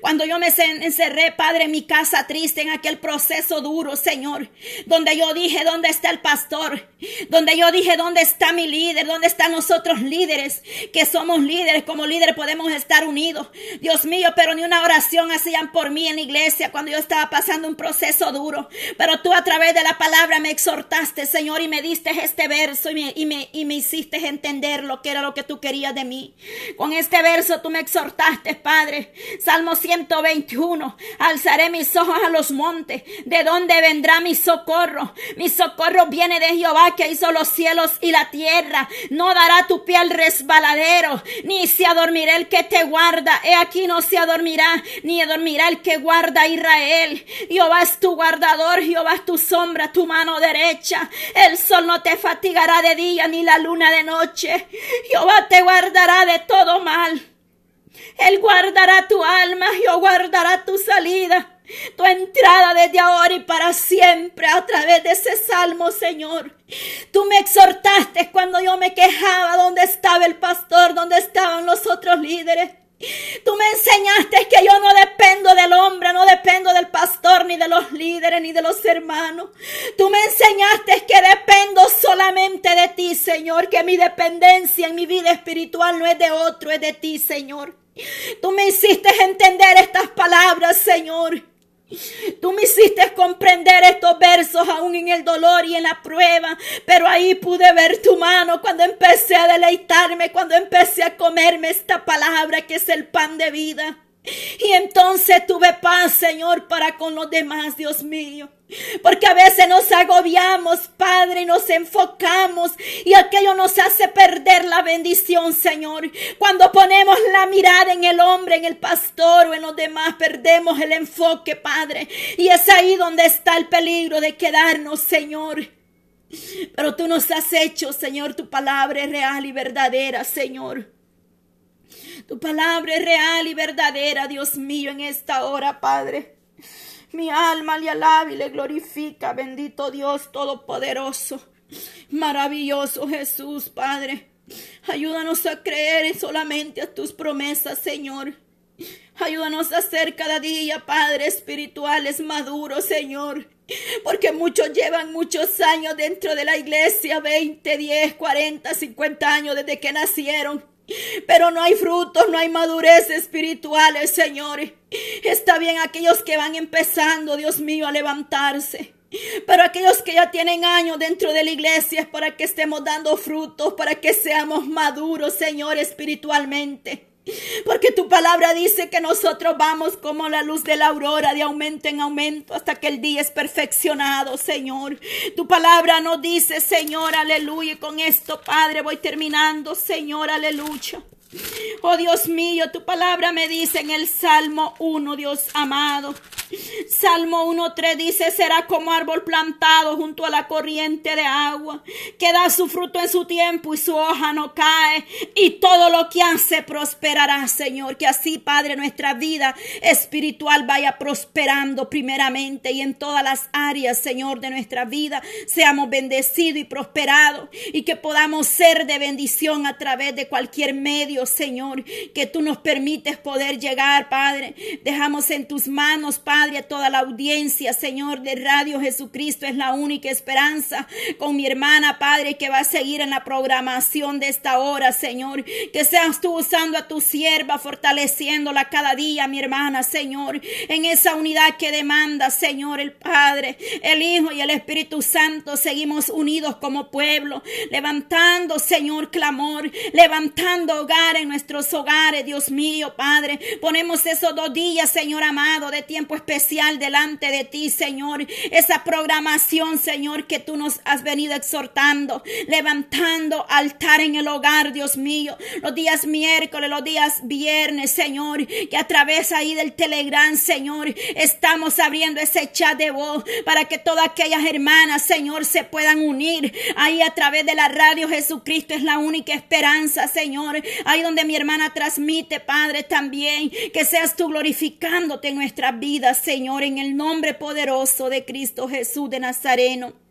Cuando yo me encerré, Padre, en mi casa triste, en aquel proceso duro, Señor, donde yo dije, ¿dónde está el pastor? Donde yo dije, ¿dónde está mi líder? ¿Dónde están nosotros líderes? Que somos líderes, como líderes podemos estar unidos. Dios mío, pero ni una oración hacían por mí en la iglesia cuando yo estaba pasando un proceso duro. Pero tú a través de la palabra me exhortaste, Señor, y me diste este verso y me, y me, y me hiciste entender lo que era lo que tú querías de mí. Con este verso tú me exhortaste, Padre. Salmo 121. Alzaré mis ojos a los montes. ¿De dónde vendrá mi socorro? Mi socorro viene de Jehová que hizo los cielos y la tierra. No dará tu pie al resbaladero, ni se adormirá el que te guarda. He aquí no se adormirá, ni adormirá el que guarda a Israel. Jehová es tu guardador, Jehová es tu sombra, tu mano derecha. El sol no te fatigará de día, ni la luna de noche. Jehová te guardará de todo mal. Él guardará tu alma, Jehová guardará tu salida tu entrada desde ahora y para siempre a través de ese salmo, Señor. Tú me exhortaste cuando yo me quejaba dónde estaba el pastor, dónde estaban los otros líderes. Tú me enseñaste que yo no dependo del hombre, no dependo del pastor, ni de los líderes, ni de los hermanos. Tú me enseñaste que dependo solamente de ti, Señor, que mi dependencia en mi vida espiritual no es de otro, es de ti, Señor. Tú me hiciste entender estas palabras, Señor. Tú me hiciste comprender estos versos aún en el dolor y en la prueba, pero ahí pude ver tu mano cuando empecé a deleitarme, cuando empecé a comerme esta palabra que es el pan de vida. Y entonces tuve paz, Señor, para con los demás, Dios mío. Porque a veces nos agobiamos, Padre, y nos enfocamos y aquello nos hace perder la bendición, Señor. Cuando ponemos la mirada en el hombre, en el pastor o en los demás, perdemos el enfoque, Padre. Y es ahí donde está el peligro de quedarnos, Señor. Pero tú nos has hecho, Señor, tu palabra es real y verdadera, Señor. Tu palabra es real y verdadera, Dios mío, en esta hora, Padre. Mi alma le alaba y le glorifica, bendito Dios Todopoderoso. Maravilloso Jesús, Padre. Ayúdanos a creer solamente a tus promesas, Señor. Ayúdanos a ser cada día, Padre, espirituales maduros, Señor. Porque muchos llevan muchos años dentro de la iglesia, 20, 10, 40, 50 años desde que nacieron. Pero no hay frutos, no hay madurez espirituales, Señor. Está bien aquellos que van empezando, Dios mío, a levantarse. Pero aquellos que ya tienen años dentro de la iglesia es para que estemos dando frutos, para que seamos maduros, Señor, espiritualmente. Porque tu palabra dice que nosotros vamos como la luz de la aurora, de aumento en aumento, hasta que el día es perfeccionado, Señor. Tu palabra nos dice, Señor, aleluya. Y con esto, Padre, voy terminando, Señor, aleluya. Oh Dios mío, tu palabra me dice en el Salmo 1, Dios amado. Salmo 1.3 dice, será como árbol plantado junto a la corriente de agua, que da su fruto en su tiempo y su hoja no cae, y todo lo que hace prosperará, Señor. Que así, Padre, nuestra vida espiritual vaya prosperando primeramente y en todas las áreas, Señor, de nuestra vida, seamos bendecidos y prosperados, y que podamos ser de bendición a través de cualquier medio, Señor, que tú nos permites poder llegar, Padre. Dejamos en tus manos, Padre, Padre, a toda la audiencia, Señor, de Radio Jesucristo es la única esperanza. Con mi hermana, Padre, que va a seguir en la programación de esta hora, Señor. Que seas tú usando a tu sierva, fortaleciéndola cada día, mi hermana, Señor. En esa unidad que demanda, Señor, el Padre, el Hijo y el Espíritu Santo. Seguimos unidos como pueblo, levantando, Señor, clamor, levantando hogar en nuestros hogares, Dios mío, Padre. Ponemos esos dos días, Señor amado, de tiempo especial delante de ti, Señor. Esa programación, Señor, que tú nos has venido exhortando, levantando altar en el hogar, Dios mío. Los días miércoles, los días viernes, Señor, que a través ahí del Telegram, Señor, estamos abriendo ese chat de voz para que todas aquellas hermanas, Señor, se puedan unir ahí a través de la radio. Jesucristo es la única esperanza, Señor. Ahí donde mi hermana transmite, Padre, también que seas tú glorificándote en nuestra vida Señor, en el nombre poderoso de Cristo Jesús de Nazareno.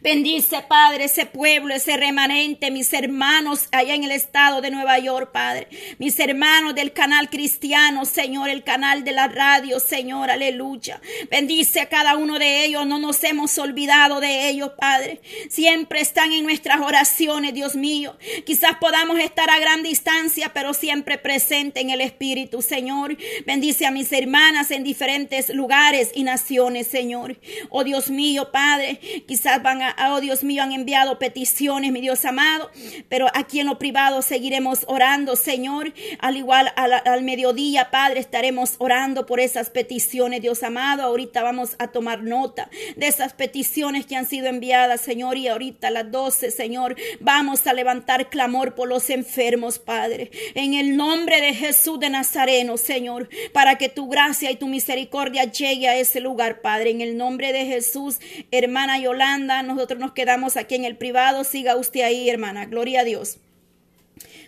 Bendice, Padre, ese pueblo, ese remanente, mis hermanos allá en el estado de Nueva York, Padre. Mis hermanos del canal cristiano, Señor, el canal de la radio, Señor, aleluya. Bendice a cada uno de ellos, no nos hemos olvidado de ellos, Padre. Siempre están en nuestras oraciones, Dios mío. Quizás podamos estar a gran distancia, pero siempre presente en el Espíritu, Señor. Bendice a mis hermanas en diferentes lugares y naciones, Señor. Oh Dios mío, Padre, quizás van a, oh Dios mío, han enviado peticiones, mi Dios amado, pero aquí en lo privado seguiremos orando, Señor, al igual al, mediodía, Padre, estaremos orando por esas peticiones, Dios amado, ahorita vamos a tomar nota de esas peticiones que han sido enviadas, Señor, y ahorita a las 12, Señor, vamos a levantar clamor por los enfermos, Padre, en el nombre de Jesús de Nazareno, Señor, para que tu gracia y tu misericordia llegue a ese lugar, Padre, en el nombre de Jesús, hermana Yolanda, nosotros nos quedamos aquí en el privado. Siga usted ahí, hermana. Gloria a Dios.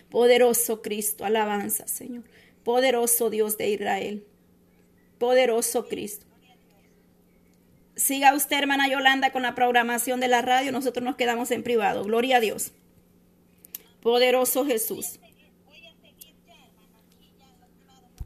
Poderoso Cristo, alabanza, Señor. Poderoso Dios de Israel. Poderoso Cristo. Siga usted, hermana Yolanda, con la programación de la radio. Nosotros nos quedamos en privado. Gloria a Dios. Poderoso Jesús.